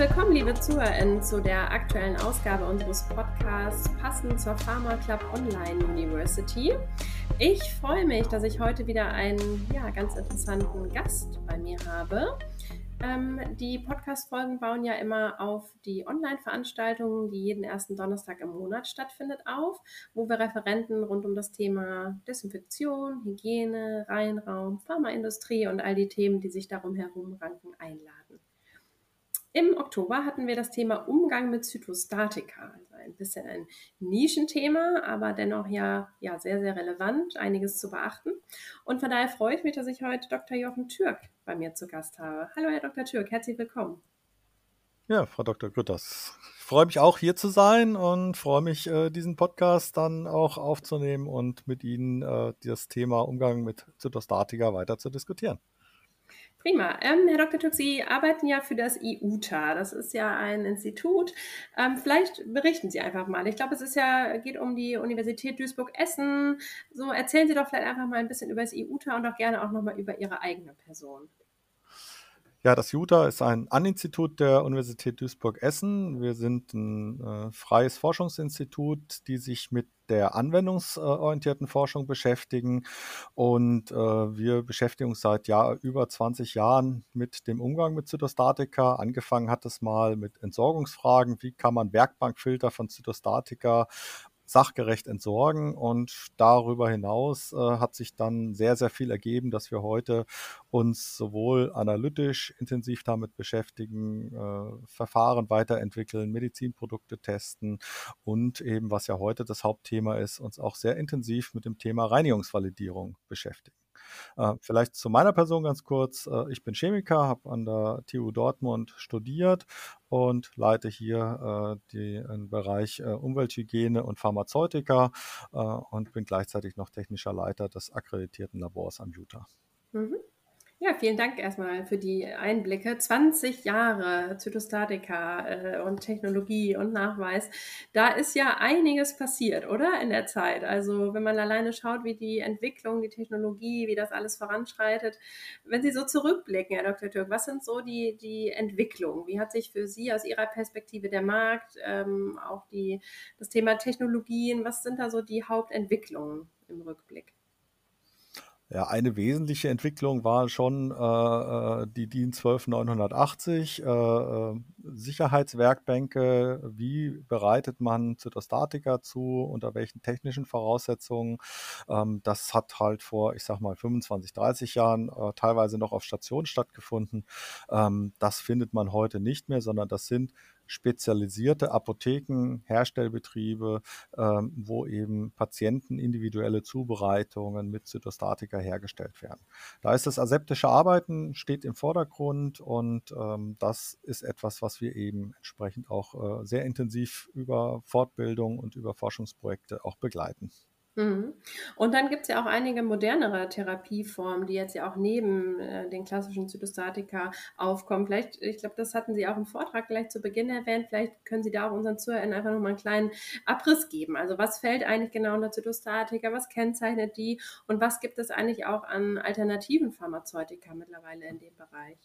willkommen, liebe ZuhörerInnen, zu der aktuellen Ausgabe unseres Podcasts passend zur Pharma Club Online University. Ich freue mich, dass ich heute wieder einen ja, ganz interessanten Gast bei mir habe. Ähm, die Podcast-Folgen bauen ja immer auf die Online-Veranstaltungen, die jeden ersten Donnerstag im Monat stattfindet, auf, wo wir Referenten rund um das Thema Desinfektion, Hygiene, Reinraum, Pharmaindustrie und all die Themen, die sich darum herum ranken, einladen. Im Oktober hatten wir das Thema Umgang mit Zytostatika. Also ein bisschen ein Nischenthema, aber dennoch ja, ja sehr, sehr relevant, einiges zu beachten. Und von daher freue ich mich, dass ich heute Dr. Jochen Türk bei mir zu Gast habe. Hallo, Herr Dr. Türk, herzlich willkommen. Ja, Frau Dr. Grütters. Ich freue mich auch hier zu sein und freue mich, äh, diesen Podcast dann auch aufzunehmen und mit Ihnen äh, das Thema Umgang mit Zytostatika weiter zu diskutieren. Prima. Ähm, Herr Dr. Tück, Sie arbeiten ja für das IUTA. Das ist ja ein Institut. Ähm, vielleicht berichten Sie einfach mal. Ich glaube, es ist ja, geht um die Universität Duisburg-Essen. So erzählen Sie doch vielleicht einfach mal ein bisschen über das IUTA und auch gerne auch nochmal über Ihre eigene Person. Ja, das JUTA ist ein Aninstitut der Universität Duisburg-Essen. Wir sind ein äh, freies Forschungsinstitut, die sich mit der anwendungsorientierten Forschung beschäftigen. Und äh, wir beschäftigen uns seit Jahr, über 20 Jahren mit dem Umgang mit Zytostatika. Angefangen hat es mal mit Entsorgungsfragen. Wie kann man Werkbankfilter von Zytostatika sachgerecht entsorgen. Und darüber hinaus äh, hat sich dann sehr, sehr viel ergeben, dass wir heute uns sowohl analytisch intensiv damit beschäftigen, äh, Verfahren weiterentwickeln, Medizinprodukte testen und eben, was ja heute das Hauptthema ist, uns auch sehr intensiv mit dem Thema Reinigungsvalidierung beschäftigen. Äh, vielleicht zu meiner Person ganz kurz. Äh, ich bin Chemiker, habe an der TU Dortmund studiert und leite hier äh, den Bereich Umwelthygiene und Pharmazeutika und bin gleichzeitig noch technischer Leiter des akkreditierten Labors am Utah. Mhm. Ja, vielen Dank erstmal für die Einblicke. 20 Jahre Zytostatika äh, und Technologie und Nachweis. Da ist ja einiges passiert, oder? In der Zeit. Also, wenn man alleine schaut, wie die Entwicklung, die Technologie, wie das alles voranschreitet. Wenn Sie so zurückblicken, Herr Dr. Türk, was sind so die, die Entwicklungen? Wie hat sich für Sie aus Ihrer Perspektive der Markt, ähm, auch die, das Thema Technologien, was sind da so die Hauptentwicklungen im Rückblick? Ja, eine wesentliche Entwicklung war schon äh, äh die DIN 12980, äh, äh, Sicherheitswerkbänke, wie bereitet man Zytostatika zu, unter welchen technischen Voraussetzungen. Ähm, das hat halt vor, ich sag mal, 25, 30 Jahren äh, teilweise noch auf Station stattgefunden. Ähm, das findet man heute nicht mehr, sondern das sind spezialisierte Apotheken, Herstellbetriebe, ähm, wo eben Patienten individuelle Zubereitungen mit Zytostatika hergestellt werden. Da ist das aseptische Arbeiten steht im Vordergrund und ähm, das ist etwas, was wir eben entsprechend auch äh, sehr intensiv über Fortbildung und über Forschungsprojekte auch begleiten. Mhm. Und dann gibt es ja auch einige modernere Therapieformen, die jetzt ja auch neben äh, den klassischen Zytostatika aufkommen. Vielleicht, ich glaube, das hatten Sie auch im Vortrag gleich zu Beginn erwähnt. Vielleicht können Sie da auch unseren Zuhörern einfach nochmal einen kleinen Abriss geben. Also was fällt eigentlich genau unter Zytostatika? Was kennzeichnet die? Und was gibt es eigentlich auch an alternativen Pharmazeutika mittlerweile in dem Bereich?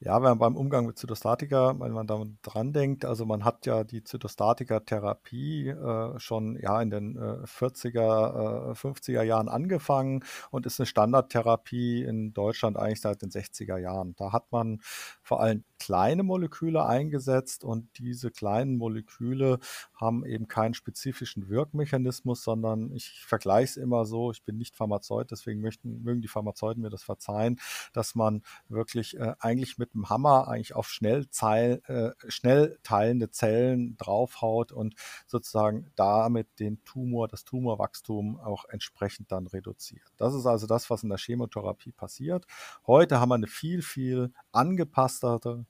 Ja, wenn man beim Umgang mit Zytostatika, wenn man da dran denkt, also man hat ja die Zytostatika-Therapie äh, schon ja in den äh, 40er, äh, 50er Jahren angefangen und ist eine Standardtherapie in Deutschland eigentlich seit den 60er Jahren. Da hat man vor allem kleine Moleküle eingesetzt und diese kleinen Moleküle haben eben keinen spezifischen Wirkmechanismus, sondern ich vergleiche es immer so, ich bin nicht Pharmazeut, deswegen möchten, mögen die Pharmazeuten mir das verzeihen, dass man wirklich äh, eigentlich mit dem Hammer eigentlich auf schnell, zeil, äh, schnell teilende Zellen draufhaut und sozusagen damit den Tumor, das Tumorwachstum auch entsprechend dann reduziert. Das ist also das, was in der Chemotherapie passiert. Heute haben wir eine viel, viel angepasstere äh,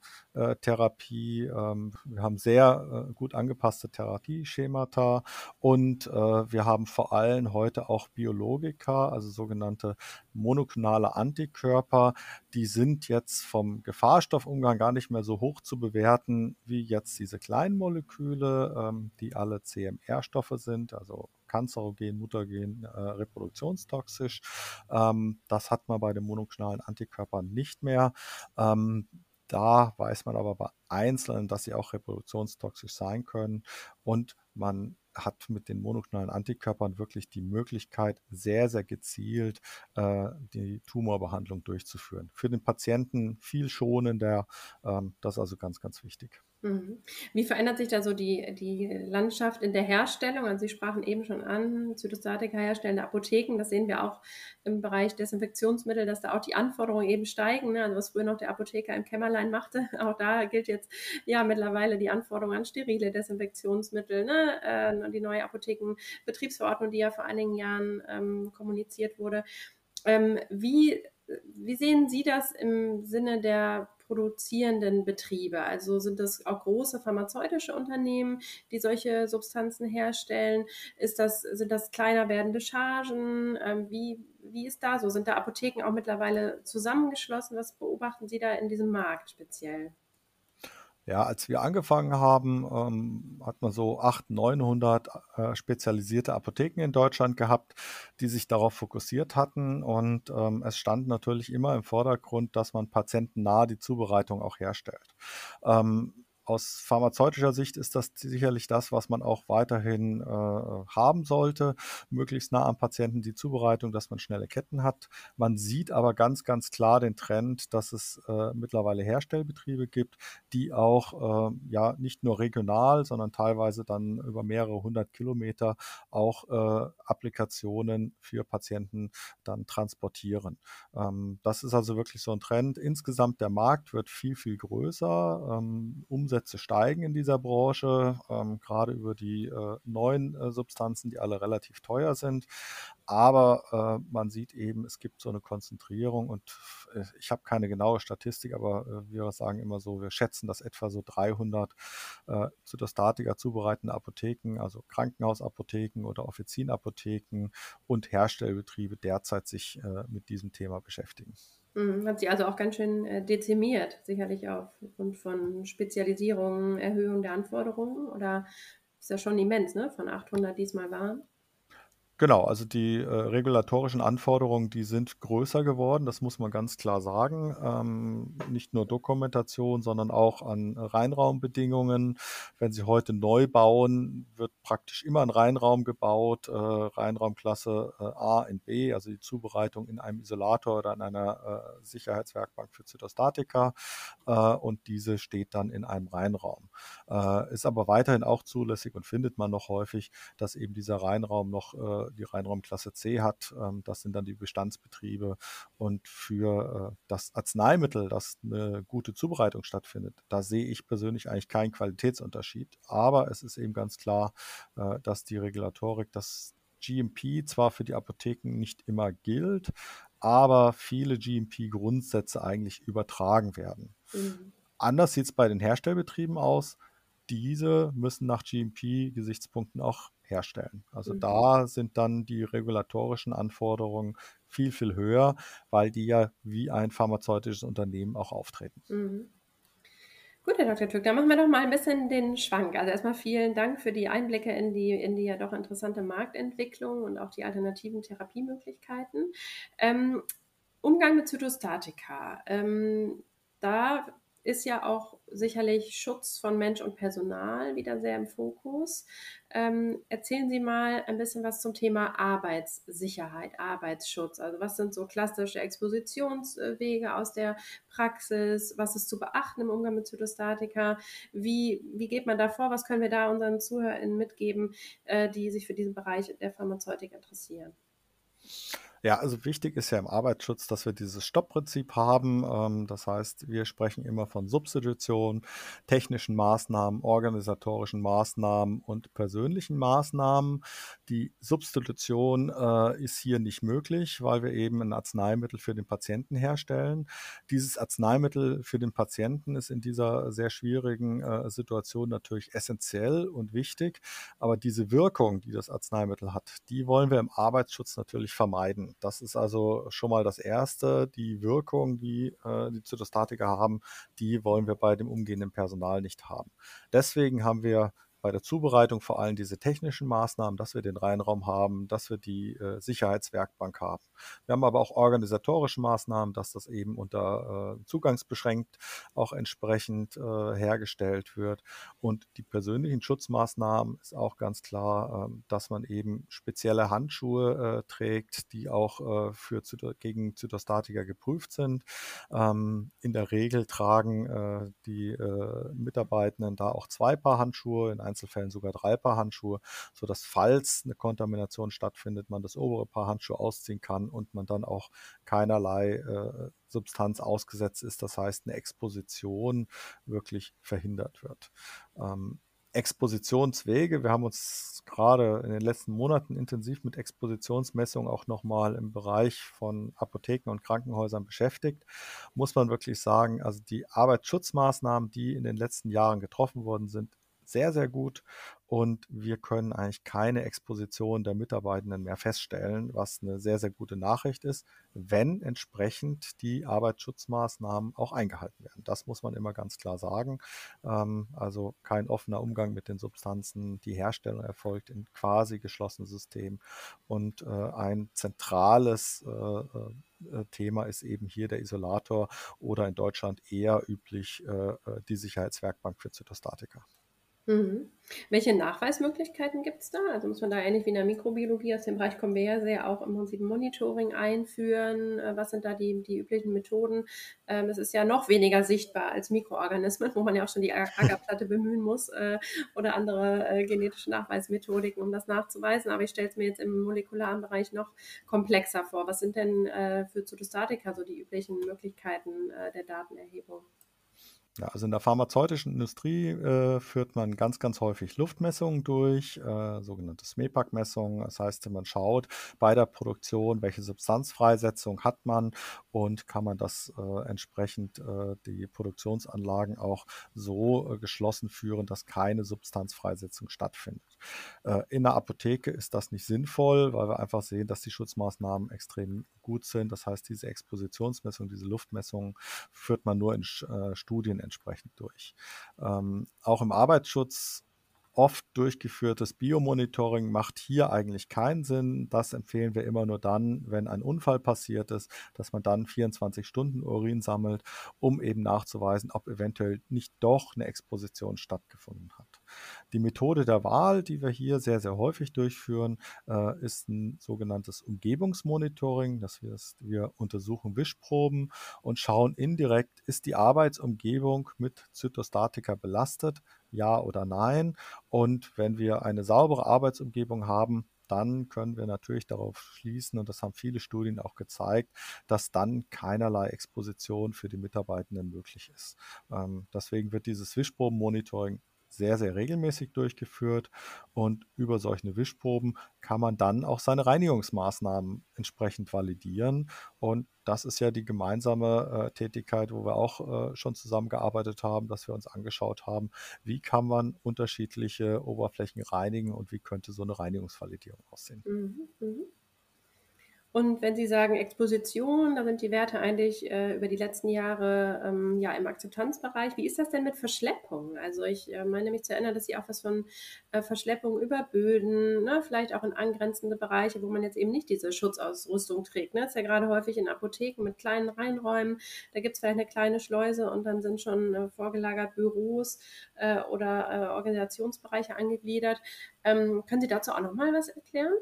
Therapie. Ähm, wir haben sehr äh, gut angepasste Therapieschemata und äh, wir haben vor allem heute auch Biologika, also sogenannte monoklonale Antikörper. Die sind jetzt vom Gefahrstoffumgang gar nicht mehr so hoch zu bewerten wie jetzt diese kleinen Moleküle, ähm, die alle CMR-Stoffe sind, also kanzerogen, mutagen, äh, reproduktionstoxisch. Ähm, das hat man bei den monoklonalen Antikörpern nicht mehr. Ähm, Da weiß man aber bei Einzelnen, dass sie auch reproduktionstoxisch sein können und man hat mit den monoklonalen Antikörpern wirklich die Möglichkeit, sehr, sehr gezielt äh, die Tumorbehandlung durchzuführen. Für den Patienten viel schonender. Ähm, das ist also ganz, ganz wichtig. Mhm. Wie verändert sich da so die, die Landschaft in der Herstellung? Also Sie sprachen eben schon an, Zytostatika herstellende Apotheken, das sehen wir auch im Bereich Desinfektionsmittel, dass da auch die Anforderungen eben steigen. Ne? Also was früher noch der Apotheker im Kämmerlein machte, auch da gilt jetzt ja mittlerweile die Anforderung an sterile Desinfektionsmittel. Ne? Äh, die neue Apothekenbetriebsverordnung, die ja vor einigen Jahren ähm, kommuniziert wurde. Ähm, wie, wie sehen Sie das im Sinne der produzierenden Betriebe? Also sind das auch große pharmazeutische Unternehmen, die solche Substanzen herstellen? Ist das, sind das kleiner werdende Chargen? Ähm, wie, wie ist da so? Sind da Apotheken auch mittlerweile zusammengeschlossen? Was beobachten Sie da in diesem Markt speziell? Ja, als wir angefangen haben, ähm, hat man so 800, 900 äh, spezialisierte Apotheken in Deutschland gehabt, die sich darauf fokussiert hatten. Und ähm, es stand natürlich immer im Vordergrund, dass man patientennah die Zubereitung auch herstellt. Ähm, aus pharmazeutischer Sicht ist das sicherlich das, was man auch weiterhin äh, haben sollte, möglichst nah am Patienten die Zubereitung, dass man schnelle Ketten hat. Man sieht aber ganz, ganz klar den Trend, dass es äh, mittlerweile Herstellbetriebe gibt, die auch äh, ja nicht nur regional, sondern teilweise dann über mehrere hundert Kilometer auch äh, Applikationen für Patienten dann transportieren. Ähm, das ist also wirklich so ein Trend. Insgesamt der Markt wird viel, viel größer. Ähm, Umsätze steigen in dieser Branche, ähm, gerade über die äh, neuen äh, Substanzen, die alle relativ teuer sind. Aber äh, man sieht eben, es gibt so eine Konzentrierung und äh, ich habe keine genaue Statistik, aber äh, wir sagen immer so, wir schätzen, dass etwa so 300 äh, Zytostatika zubereitende Apotheken, also Krankenhausapotheken oder Offizienapotheken und Herstellbetriebe derzeit sich mit diesem Thema beschäftigen. Mhm, hat sie also auch ganz schön äh, dezimiert, sicherlich aufgrund von Spezialisierungen, Erhöhung der Anforderungen oder ist ja schon immens, ne? Von 800 diesmal waren. Genau, also die äh, regulatorischen Anforderungen, die sind größer geworden, das muss man ganz klar sagen. Ähm, nicht nur Dokumentation, sondern auch an Reinraumbedingungen. Wenn Sie heute neu bauen, wird praktisch immer ein Reinraum gebaut, äh, Reinraumklasse äh, A in B, also die Zubereitung in einem Isolator oder in einer äh, Sicherheitswerkbank für Zytostatika äh, und diese steht dann in einem Reinraum. Äh, ist aber weiterhin auch zulässig und findet man noch häufig, dass eben dieser Reinraum noch die Reinraumklasse C hat. Ähm, das sind dann die Bestandsbetriebe. Und für äh, das Arzneimittel, das eine gute Zubereitung stattfindet, da sehe ich persönlich eigentlich keinen Qualitätsunterschied. Aber es ist eben ganz klar, äh, dass die Regulatorik, das GMP zwar für die Apotheken nicht immer gilt, aber viele GMP-Grundsätze eigentlich übertragen werden. Mhm. Anders sieht es bei den Herstellbetrieben aus. Diese müssen nach GMP-Gesichtspunkten auch herstellen. Also mhm. da sind dann die regulatorischen Anforderungen viel, viel höher, weil die ja wie ein pharmazeutisches Unternehmen auch auftreten. Mhm. Gut, Herr Dr. Türk, dann machen wir doch mal ein bisschen den Schwank. Also erstmal vielen Dank für die Einblicke in die, in die ja doch interessante Marktentwicklung und auch die alternativen Therapiemöglichkeiten. Ähm, Umgang mit Zytostatika. Ähm, da ist ja auch sicherlich Schutz von Mensch und Personal wieder sehr im Fokus. Ähm, erzählen Sie mal ein bisschen was zum Thema Arbeitssicherheit, Arbeitsschutz. Also was sind so klassische Expositionswege aus der Praxis? Was ist zu beachten im Umgang mit Zytostatika? Wie, wie geht man da vor? Was können wir da unseren ZuhörerInnen mitgeben, äh, die sich für diesen Bereich der Pharmazeutik interessieren? Ja, also wichtig ist ja im Arbeitsschutz, dass wir dieses Stoppprinzip haben. Ähm, das heißt, wir sprechen immer von Substitution, technischen Maßnahmen, organisatorischen Maßnahmen und persönlichen Maßnahmen. Die Substitution äh, ist hier nicht möglich, weil wir eben ein Arzneimittel für den Patienten herstellen. Dieses Arzneimittel für den Patienten ist in dieser sehr schwierigen äh, Situation natürlich essentiell und wichtig. Aber diese Wirkung, die das Arzneimittel hat, die wollen wir im Arbeitsschutz natürlich vermeiden. Das ist also schon mal das Erste. Die Wirkung, die äh, die Zytostatika haben, die wollen wir bei dem umgehenden Personal nicht haben. Deswegen haben wir bei der Zubereitung vor allem diese technischen Maßnahmen, dass wir den Reinraum haben, dass wir die äh, Sicherheitswerkbank haben. Wir haben aber auch organisatorische Maßnahmen, dass das eben unter äh, zugangsbeschränkt auch entsprechend äh, hergestellt wird. Und die persönlichen Schutzmaßnahmen ist auch ganz klar, ähm, dass man eben spezielle Handschuhe äh, trägt, die auch äh, für gegen Zytostatika geprüft sind. Ähm, in der Regel tragen äh, die Mitarbeitenden da auch zwei Paar Handschuhe, in Einzelfällen sogar drei Paar Handschuhe, sodass falls eine Kontamination stattfindet, man das obere Paar Handschuhe ausziehen kann und man dann auch keinerlei äh, Substanz ausgesetzt ist. Das heißt, eine Exposition wirklich verhindert wird. Ähm, Expositionswege. Wir haben uns gerade in den letzten Monaten intensiv mit Expositionsmessungen auch nochmal im Bereich von Apotheken und Krankenhäusern beschäftigt. Muss man wirklich sagen, also die Arbeitsschutzmaßnahmen, die in den letzten Jahren getroffen worden sind, sehr, sehr gut und wir können eigentlich keine Exposition der Mitarbeitenden mehr feststellen, was eine sehr, sehr gute Nachricht ist, wenn entsprechend die Arbeitsschutzmaßnahmen auch eingehalten werden. Das muss man immer ganz klar sagen. Ähm, also kein offener Umgang mit den Substanzen, die Herstellung erfolgt in quasi geschlossenen Systemen und äh, ein zentrales äh, äh, Thema ist eben hier der Isolator oder in Deutschland eher üblich die Sicherheitswerkbank für Zytostatika. Mhm. Welche Nachweismöglichkeiten gibt es da? Also muss man da ähnlich wie in der Mikrobiologie, aus dem Bereich kommen wir ja sehr auch im Prinzip Monitoring einführen. Äh, was sind da die, die üblichen Methoden? Ähm, das ist ja noch weniger sichtbar als Mikroorganismen, wo man ja auch schon die Agerplatte bemühen muss äh, oder andere äh, genetische Nachweismethodiken, um das nachzuweisen. Aber ich stelle es mir jetzt im molekularen Bereich noch komplexer vor. Was sind denn für Zytostatika so die üblichen Möglichkeiten der Datenerhebung? Ja, also in der pharmazeutischen Industrie äh, führt man ganz, ganz häufig Luftmessungen durch, äh, sogenannte SMEPAC-Messungen. Das heißt, man schaut bei der Produktion, welche Substanzfreisetzung hat man und kann man das äh, entsprechend äh, die Produktionsanlagen auch so äh, geschlossen führen, dass keine Substanzfreisetzung stattfindet. Äh, in der Apotheke ist das nicht sinnvoll, weil wir einfach sehen, dass die Schutzmaßnahmen extrem gut sind. Das heißt, diese Expositionsmessung, diese Luftmessung führt man nur in Studien entsprechend durch. Ähm, auch im Arbeitsschutz oft durchgeführtes Biomonitoring macht hier eigentlich keinen Sinn. Das empfehlen wir immer nur dann, wenn ein Unfall passiert ist, dass man dann 24 Stunden Urin sammelt, um eben nachzuweisen, ob eventuell nicht doch eine Exposition stattgefunden hat. Die Methode der Wahl, die wir hier sehr, sehr häufig durchführen, äh, ist ein sogenanntes Umgebungsmonitoring. Das heißt, wir untersuchen Wischproben und schauen indirekt, ist die Arbeitsumgebung mit Zytostatika belastet, ja oder nein. Und wenn wir eine saubere Arbeitsumgebung haben, dann können wir natürlich darauf schließen, und das haben viele Studien auch gezeigt, dass dann keinerlei Exposition für die Mitarbeitenden möglich ist. Ähm, deswegen wird dieses Wischprobenmonitoring sehr, sehr regelmäßig durchgeführt und über solche Wischproben kann man dann auch seine Reinigungsmaßnahmen entsprechend validieren. Und das ist ja die gemeinsame äh, Tätigkeit, wo wir auch äh, schon zusammengearbeitet haben, dass wir uns angeschaut haben, wie kann man unterschiedliche Oberflächen reinigen und wie könnte so eine Reinigungsvalidierung aussehen. Mhm, mh. Und wenn Sie sagen Exposition, da sind die Werte eigentlich äh, über die letzten Jahre ähm, ja im Akzeptanzbereich. Wie ist das denn mit Verschleppung? Also ich äh, meine mich zu erinnern, dass Sie auch was von äh, Verschleppung über Böden, ne, vielleicht auch in angrenzende Bereiche, wo man jetzt eben nicht diese Schutzausrüstung trägt. Ne? Das ist ja gerade häufig in Apotheken mit kleinen Reinräumen. Da gibt es vielleicht eine kleine Schleuse und dann sind schon äh, vorgelagert Büros äh, oder äh, Organisationsbereiche angegliedert. Ähm, können Sie dazu auch noch mal was erklären?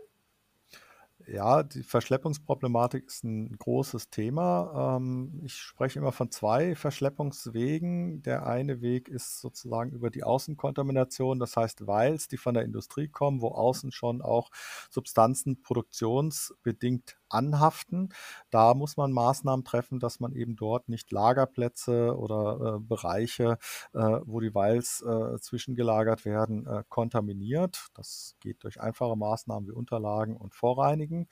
Ja, die Verschleppungsproblematik ist ein großes Thema. Ähm, ich spreche immer von zwei Verschleppungswegen. Der eine Weg ist sozusagen über die Außenkontamination, das heißt Vials, die von der Industrie kommen, wo außen schon auch Substanzen produktionsbedingt anhaften. Da muss man Maßnahmen treffen, dass man eben dort nicht Lagerplätze oder äh, Bereiche, äh, wo die Vials äh, zwischengelagert werden, äh, kontaminiert. Das geht durch einfache Maßnahmen wie Unterlagen und Vorreinigen.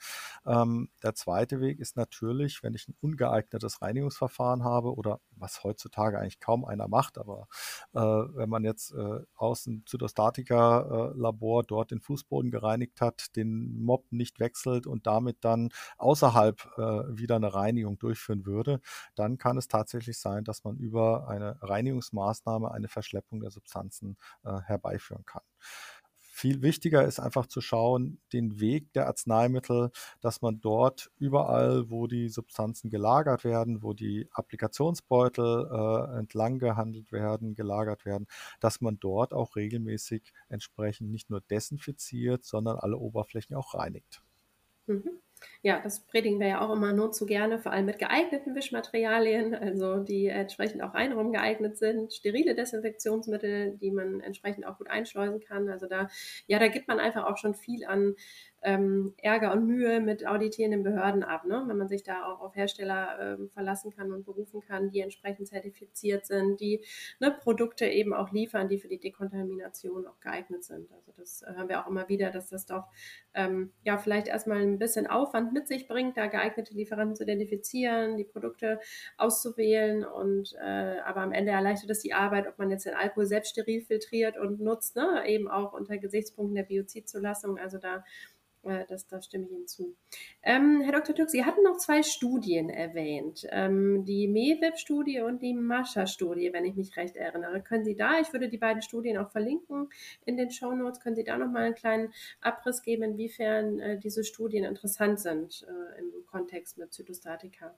Ähm, der zweite Weg ist natürlich, wenn ich ein ungeeignetes Reinigungsverfahren habe oder was heutzutage eigentlich kaum einer macht, aber äh, wenn man jetzt äh, aus dem Zytostatika-Labor dort den Fußboden gereinigt hat, den Mob nicht wechselt und damit dann außerhalb äh, wieder eine Reinigung durchführen würde, dann kann es tatsächlich sein, dass man über eine Reinigungsmaßnahme eine Verschleppung der Substanzen äh, herbeiführen kann. Viel wichtiger ist einfach zu schauen, den Weg der Arzneimittel, dass man dort überall, wo die Substanzen gelagert werden, wo die Applikationsbeutel äh, entlang gehandelt werden, gelagert werden, dass man dort auch regelmäßig entsprechend nicht nur desinfiziert, sondern alle Oberflächen auch reinigt. Mhm. Ja, das predigen wir ja auch immer nur zu gerne, vor allem mit geeigneten Wischmaterialien, also die entsprechend auch Einraum geeignet sind, sterile Desinfektionsmittel, die man entsprechend auch gut einschleusen kann. Also da, ja, da gibt man einfach auch schon viel an ähm, Ärger und Mühe mit auditierenden Behörden ab, ne? wenn man sich da auch auf Hersteller ähm, verlassen kann und berufen kann, die entsprechend zertifiziert sind, die ne, Produkte eben auch liefern, die für die Dekontamination auch geeignet sind. Also das äh, hören wir auch immer wieder, dass das doch ähm, ja vielleicht erstmal ein bisschen Aufwand mit sich bringt, da geeignete Lieferanten zu identifizieren, die Produkte auszuwählen und äh, aber am Ende erleichtert es die Arbeit, ob man jetzt den Alkohol selbst steril filtriert und nutzt, ne? eben auch unter Gesichtspunkten der Biozidzulassung. Also da äh, das, stimme ich Ihnen zu. Ähm, Herr Dr. Türk, Sie hatten noch zwei Studien erwähnt. Ähm, die MEWIP-Studie und die Mascha-Studie, wenn ich mich recht erinnere. Können Sie da, ich würde die beiden Studien auch verlinken in den Show Notes, können Sie da noch mal einen kleinen Abriss geben, inwiefern äh, diese Studien interessant sind äh, im Kontext mit Zytostatika?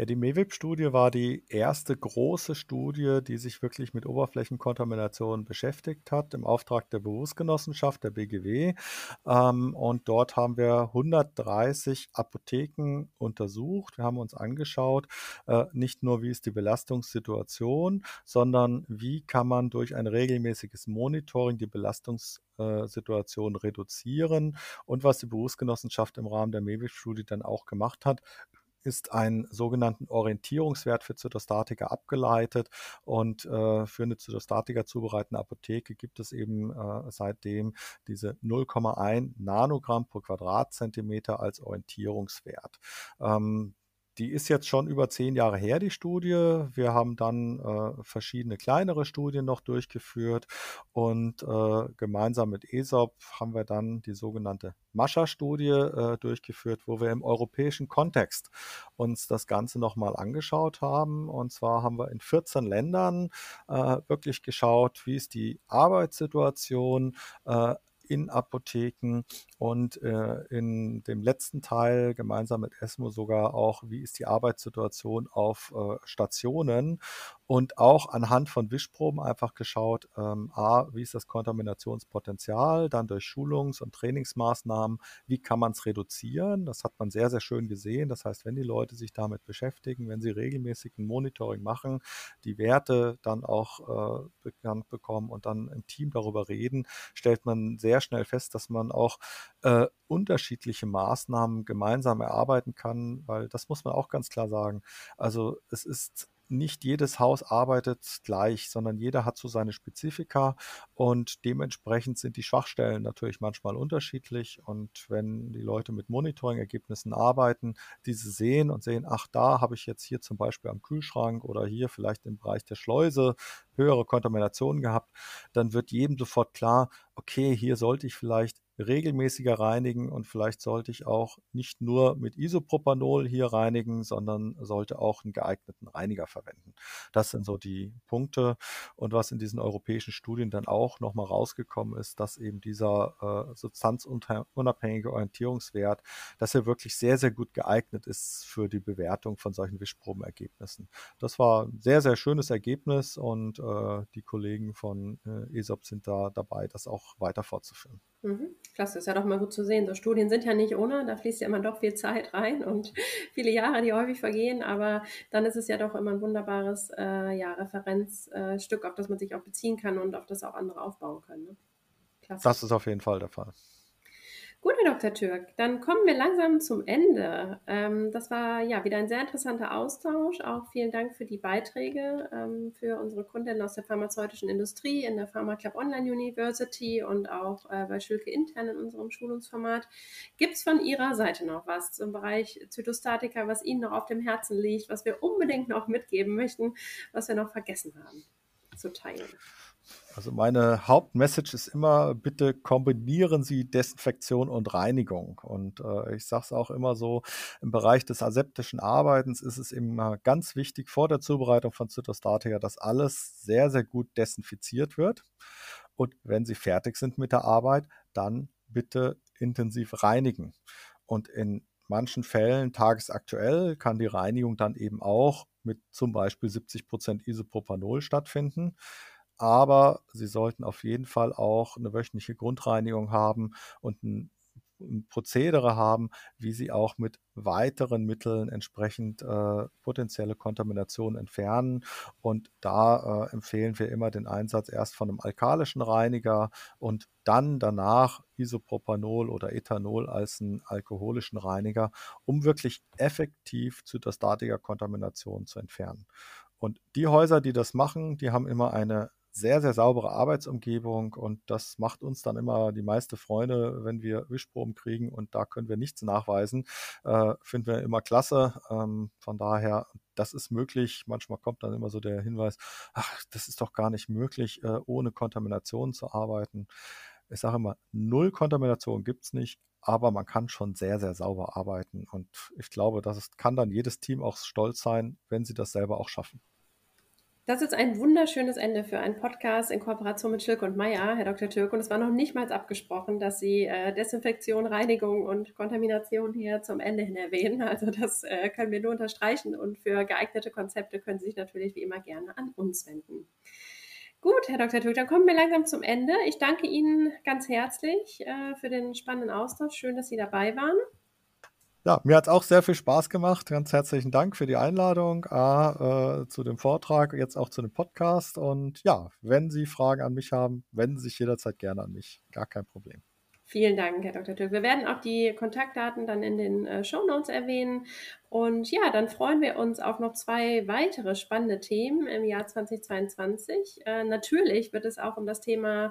Ja, die MEWIP-Studie war die erste große Studie, die sich wirklich mit Oberflächenkontamination beschäftigt hat, im Auftrag der Berufsgenossenschaft, der BGW. Ähm, und dort haben wir 130 Apotheken untersucht. Wir haben uns angeschaut, äh, nicht nur, wie ist die Belastungssituation, sondern wie kann man durch ein regelmäßiges Monitoring die Belastungssituation reduzieren. Und was die Berufsgenossenschaft im Rahmen der MEWIP-Studie dann auch gemacht hat, ist ein sogenannten Orientierungswert für Zytostatika abgeleitet und äh, für eine Zytostatika zubereitende Apotheke gibt es eben äh, seitdem diese 0,1 Nanogramm pro Quadratzentimeter als Orientierungswert. Ähm, die ist jetzt schon über zehn Jahre her, die Studie. Wir haben dann äh, verschiedene kleinere Studien noch durchgeführt und äh, gemeinsam mit ESOP haben wir dann die sogenannte Mascha-Studie äh, durchgeführt, wo wir im europäischen Kontext uns das Ganze nochmal angeschaut haben. Und zwar haben wir in 14 Ländern äh, wirklich geschaut, wie ist die Arbeitssituation äh, in Apotheken und äh, in dem letzten Teil gemeinsam mit ESMO sogar auch, wie ist die Arbeitssituation auf äh, Stationen und auch anhand von Wischproben einfach geschaut, ähm, a, wie ist das Kontaminationspotenzial, dann durch Schulungs- und Trainingsmaßnahmen, wie kann man es reduzieren. Das hat man sehr, sehr schön gesehen. Das heißt, wenn die Leute sich damit beschäftigen, wenn sie regelmäßig ein Monitoring machen, die Werte dann auch äh, bekannt bekommen und dann im Team darüber reden, stellt man sehr schnell fest, dass man auch äh, unterschiedliche Maßnahmen gemeinsam erarbeiten kann, weil das muss man auch ganz klar sagen. Also es ist nicht jedes Haus arbeitet gleich, sondern jeder hat so seine Spezifika und dementsprechend sind die Schwachstellen natürlich manchmal unterschiedlich. Und wenn die Leute mit Monitoring-Ergebnissen arbeiten, diese sehen und sehen, ach, da habe ich jetzt hier zum Beispiel am Kühlschrank oder hier vielleicht im Bereich der Schleuse höhere Kontaminationen gehabt, dann wird jedem sofort klar, okay, hier sollte ich vielleicht regelmäßiger reinigen und vielleicht sollte ich auch nicht nur mit Isopropanol hier reinigen, sondern sollte auch einen geeigneten Reiniger verwenden. Das sind so die Punkte. Und was in diesen europäischen Studien dann auch nochmal rausgekommen ist, dass eben dieser äh, substanzunabhängige Orientierungswert, dass er wirklich sehr, sehr gut geeignet ist für die Bewertung von solchen Wischprobenergebnissen. Das war ein sehr, sehr schönes Ergebnis und äh, die Kollegen von äh, ESOP sind da dabei, das auch weiter fortzuführen. Mhm. Klasse, ist ja doch mal gut zu sehen. So Studien sind ja nicht ohne, da fließt ja immer doch viel Zeit rein und viele Jahre, die häufig vergehen, aber dann ist es ja doch immer ein wunderbares äh, ja, Referenzstück, äh, auf das man sich auch beziehen kann und auf das auch andere aufbauen können. Ne? Klasse. Das ist auf jeden Fall der Fall. Gut, Herr Dr. Türk, dann kommen wir langsam zum Ende. Ähm, das war ja wieder ein sehr interessanter Austausch. Auch vielen Dank für die Beiträge ähm, für unsere Kundinnen aus der pharmazeutischen Industrie in der Pharma Club Online University und auch äh, bei Schülke intern in unserem Schulungsformat. Gibt es von Ihrer Seite noch was zum Bereich Zytostatika, was Ihnen noch auf dem Herzen liegt, was wir unbedingt noch mitgeben möchten, was wir noch vergessen haben zu teilen? Also meine Hauptmessage ist immer, bitte kombinieren Sie Desinfektion und Reinigung. Und äh, ich sage es auch immer so, im Bereich des aseptischen Arbeitens ist es immer ganz wichtig vor der Zubereitung von Zytostatika, dass alles sehr, sehr gut desinfiziert wird. Und wenn Sie fertig sind mit der Arbeit, dann bitte intensiv reinigen. Und in manchen Fällen tagesaktuell kann die Reinigung dann eben auch mit zum Beispiel 70 Prozent Isopropanol stattfinden aber sie sollten auf jeden Fall auch eine wöchentliche Grundreinigung haben und ein, Prozedere haben, wie sie auch mit weiteren Mitteln entsprechend äh, potenzielle Kontaminationen entfernen. Und da äh, empfehlen wir immer den Einsatz erst von einem alkalischen Reiniger und dann danach Isopropanol oder Ethanol als einen alkoholischen Reiniger, um wirklich effektiv Zytostatika-Kontaminationen zu entfernen. Und die Häuser, die das machen, die haben immer eine sehr, sehr saubere Arbeitsumgebung und das macht uns dann immer die meiste Freude, wenn wir Wischproben kriegen und da können wir nichts nachweisen. Äh, finden wir immer klasse. Ähm, von daher, das ist möglich. Manchmal kommt dann immer so der Hinweis, ach, das ist doch gar nicht möglich, äh, ohne Kontamination zu arbeiten. Ich sage immer, null Kontamination gibt es nicht, aber man kann schon sehr, sehr sauber arbeiten. Und ich glaube, das kann dann jedes Team auch stolz sein, wenn sie das selber auch schaffen. Das ist ein wunderschönes Ende für einen Podcast in Kooperation mit Schilk und Meier, Herr Dr. Türk. Und es war noch nicht mal abgesprochen, dass Sie äh, Desinfektion, Reinigung und Kontamination hier zum Ende hin erwähnen. Also das äh, können wir nur unterstreichen. Und für geeignete Konzepte können Sie sich natürlich wie immer gerne an uns wenden. Gut, Herr Dr. Türk, dann kommen wir langsam zum Ende. Ich danke Ihnen ganz herzlich äh, für den spannenden Austausch. Schön, dass Sie dabei waren. Ja, mir hat es auch sehr viel Spaß gemacht. Ganz herzlichen Dank für die Einladung äh, zu dem Vortrag, jetzt auch zu dem Podcast. Und ja, wenn Sie Fragen an mich haben, wenden Sie sich jederzeit gerne an mich. Gar kein Problem. Vielen Dank, Herr Dr. Türk. Wir werden auch die Kontaktdaten dann in den äh, Show Notes erwähnen. Und ja, dann freuen wir uns auf noch zwei weitere spannende Themen im Jahr 2022. Äh, natürlich wird es auch um das Thema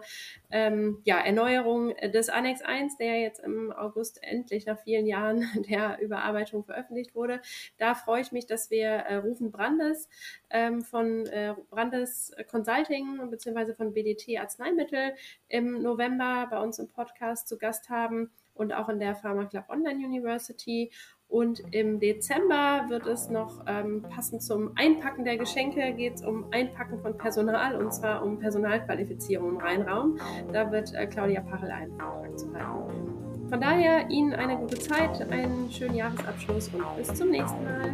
ähm, ja, Erneuerung des Annex 1, der jetzt im August endlich nach vielen Jahren der Überarbeitung veröffentlicht wurde. Da freue ich mich, dass wir äh, Rufen Brandes ähm, von äh, Brandes Consulting bzw. von BDT Arzneimittel im November bei uns im Podcast zu Gast haben und auch in der Pharma Club Online University. Und im Dezember wird es noch ähm, passend zum Einpacken der Geschenke geht es um Einpacken von Personal und zwar um Personalqualifizierung im Rheinraum. Da wird äh, Claudia Pachel einen Vortrag zu halten. Von daher Ihnen eine gute Zeit, einen schönen Jahresabschluss und bis zum nächsten Mal.